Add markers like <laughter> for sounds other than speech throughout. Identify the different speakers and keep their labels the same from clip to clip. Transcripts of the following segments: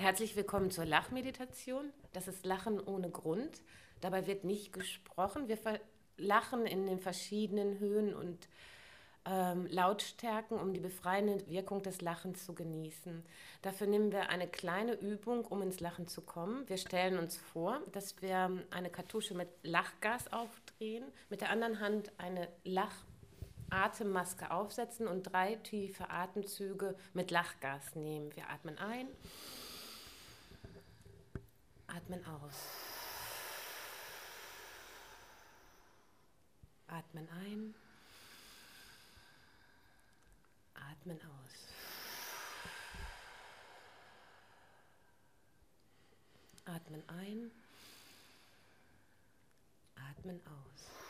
Speaker 1: Herzlich willkommen zur Lachmeditation. Das ist Lachen ohne Grund. Dabei wird nicht gesprochen. Wir lachen in den verschiedenen Höhen und ähm, Lautstärken, um die befreiende Wirkung des Lachens zu genießen. Dafür nehmen wir eine kleine Übung, um ins Lachen zu kommen. Wir stellen uns vor, dass wir eine Kartusche mit Lachgas aufdrehen, mit der anderen Hand eine Lachatemmaske aufsetzen und drei tiefe Atemzüge mit Lachgas nehmen. Wir atmen ein. Atmen aus. Atmen ein. Atmen aus. Atmen ein. Atmen aus.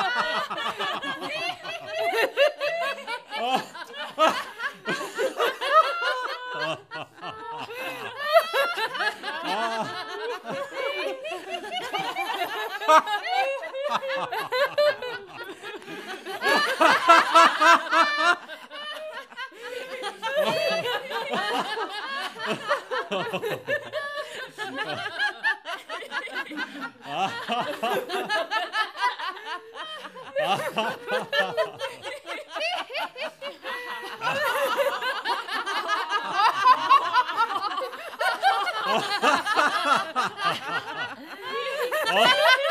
Speaker 1: あ <laughs>